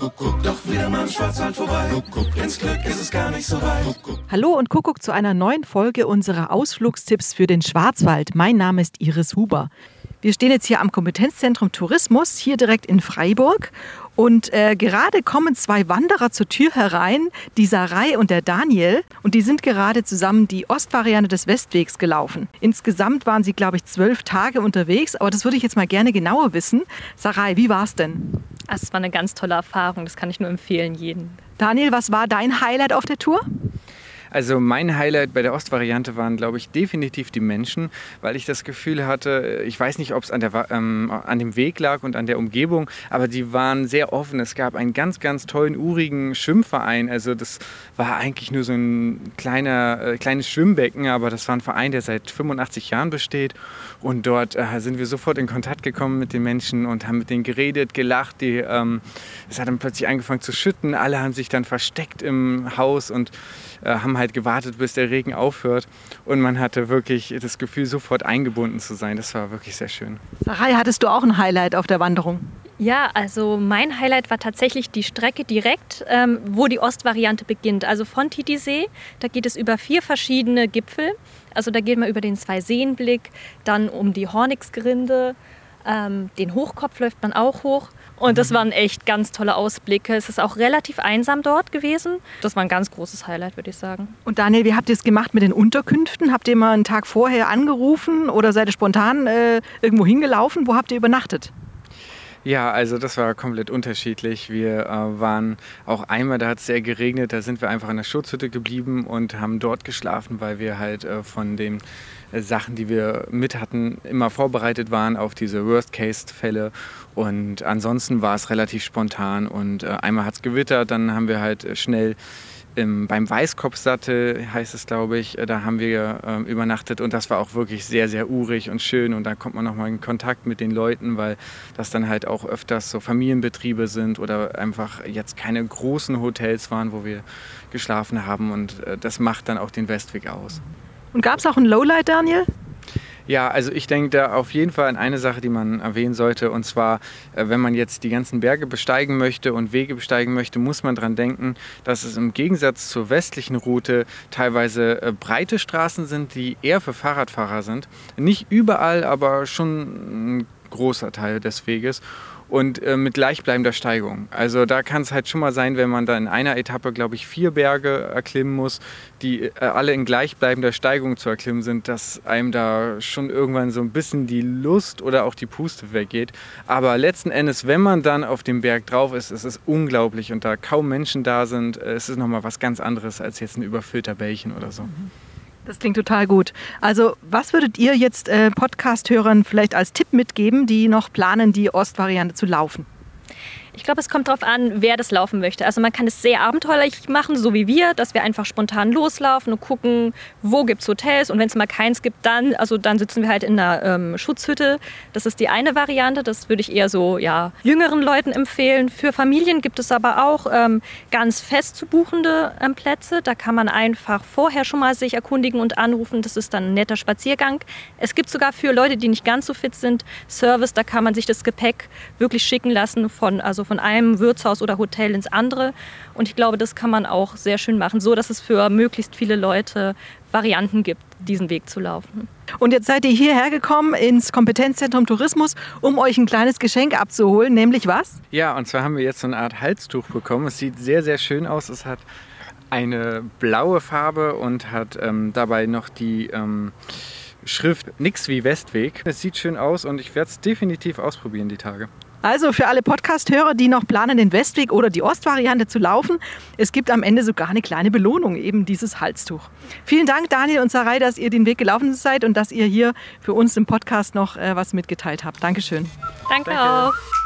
Doch wieder mal im Schwarzwald vorbei. Ins Glück ist es gar nicht so weit. Hallo und Kuckuck zu einer neuen Folge unserer Ausflugstipps für den Schwarzwald. Mein Name ist Iris Huber. Wir stehen jetzt hier am Kompetenzzentrum Tourismus, hier direkt in Freiburg. Und äh, gerade kommen zwei Wanderer zur Tür herein, die Sarai und der Daniel. Und die sind gerade zusammen die Ostvariante des Westwegs gelaufen. Insgesamt waren sie, glaube ich, zwölf Tage unterwegs. Aber das würde ich jetzt mal gerne genauer wissen. Sarai, wie war es denn? Es war eine ganz tolle Erfahrung, das kann ich nur empfehlen, jeden. Daniel, was war dein Highlight auf der Tour? Also mein Highlight bei der Ostvariante waren, glaube ich, definitiv die Menschen, weil ich das Gefühl hatte, ich weiß nicht, ob es an, ähm, an dem Weg lag und an der Umgebung, aber die waren sehr offen. Es gab einen ganz, ganz tollen, urigen Schwimmverein. Also das war eigentlich nur so ein kleiner, äh, kleines Schwimmbecken, aber das war ein Verein, der seit 85 Jahren besteht. Und dort äh, sind wir sofort in Kontakt gekommen mit den Menschen und haben mit denen geredet, gelacht. Die, ähm, es hat dann plötzlich angefangen zu schütten. Alle haben sich dann versteckt im Haus und äh, haben halt gewartet, bis der Regen aufhört. Und man hatte wirklich das Gefühl, sofort eingebunden zu sein. Das war wirklich sehr schön. Sarai, hattest du auch ein Highlight auf der Wanderung? Ja, also mein Highlight war tatsächlich die Strecke direkt, ähm, wo die Ostvariante beginnt. Also von Titisee, da geht es über vier verschiedene Gipfel. Also da geht man über den Zwei-Seenblick, dann um die Hornixgrinde, ähm, den Hochkopf läuft man auch hoch. Und das waren echt ganz tolle Ausblicke. Es ist auch relativ einsam dort gewesen. Das war ein ganz großes Highlight, würde ich sagen. Und Daniel, wie habt ihr es gemacht mit den Unterkünften? Habt ihr mal einen Tag vorher angerufen oder seid ihr spontan äh, irgendwo hingelaufen? Wo habt ihr übernachtet? Ja, also das war komplett unterschiedlich. Wir äh, waren auch einmal, da hat es sehr geregnet, da sind wir einfach in der Schutzhütte geblieben und haben dort geschlafen, weil wir halt äh, von den äh, Sachen, die wir mit hatten, immer vorbereitet waren auf diese Worst-Case-Fälle. Und ansonsten war es relativ spontan und äh, einmal hat es gewittert, dann haben wir halt äh, schnell im, beim Weißkopfsattel heißt es, glaube ich, äh, da haben wir äh, übernachtet und das war auch wirklich sehr, sehr urig und schön und da kommt man nochmal in Kontakt mit den Leuten, weil das dann halt auch öfters so Familienbetriebe sind oder einfach jetzt keine großen Hotels waren, wo wir geschlafen haben und äh, das macht dann auch den Westweg aus. Und gab es auch ein Lowlight, Daniel? Ja, also ich denke da auf jeden Fall an eine Sache, die man erwähnen sollte. Und zwar, äh, wenn man jetzt die ganzen Berge besteigen möchte und Wege besteigen möchte, muss man daran denken, dass es im Gegensatz zur westlichen Route teilweise äh, breite Straßen sind, die eher für Fahrradfahrer sind. Nicht überall, aber schon ein großer Teil des Weges und äh, mit gleichbleibender Steigung. Also da kann es halt schon mal sein, wenn man da in einer Etappe, glaube ich, vier Berge erklimmen muss, die äh, alle in gleichbleibender Steigung zu erklimmen sind, dass einem da schon irgendwann so ein bisschen die Lust oder auch die Puste weggeht. Aber letzten Endes, wenn man dann auf dem Berg drauf ist, ist es unglaublich und da kaum Menschen da sind, äh, ist es nochmal was ganz anderes als jetzt ein überfüllter Bällchen oder so. Mhm. Das klingt total gut. Also, was würdet ihr jetzt äh, Podcast-Hörern vielleicht als Tipp mitgeben, die noch planen, die Ostvariante zu laufen? Ich glaube, es kommt darauf an, wer das laufen möchte. Also man kann es sehr abenteuerlich machen, so wie wir, dass wir einfach spontan loslaufen und gucken, wo gibt es Hotels und wenn es mal keins gibt, dann, also dann sitzen wir halt in einer ähm, Schutzhütte. Das ist die eine Variante, das würde ich eher so ja, jüngeren Leuten empfehlen. Für Familien gibt es aber auch ähm, ganz fest zu buchende ähm, Plätze. Da kann man einfach vorher schon mal sich erkundigen und anrufen. Das ist dann ein netter Spaziergang. Es gibt sogar für Leute, die nicht ganz so fit sind, Service, da kann man sich das Gepäck wirklich schicken lassen von, also von einem Wirtshaus oder Hotel ins andere. Und ich glaube, das kann man auch sehr schön machen, so dass es für möglichst viele Leute Varianten gibt, diesen Weg zu laufen. Und jetzt seid ihr hierher gekommen ins Kompetenzzentrum Tourismus, um euch ein kleines Geschenk abzuholen, nämlich was? Ja, und zwar haben wir jetzt so eine Art Halstuch bekommen. Es sieht sehr, sehr schön aus. Es hat eine blaue Farbe und hat ähm, dabei noch die ähm, Schrift Nix wie Westweg. Es sieht schön aus und ich werde es definitiv ausprobieren die Tage. Also für alle Podcast-Hörer, die noch planen, den Westweg oder die Ostvariante zu laufen, es gibt am Ende sogar eine kleine Belohnung, eben dieses Halstuch. Vielen Dank, Daniel und Sarai, dass ihr den Weg gelaufen seid und dass ihr hier für uns im Podcast noch äh, was mitgeteilt habt. Dankeschön. Danke, Danke. auch.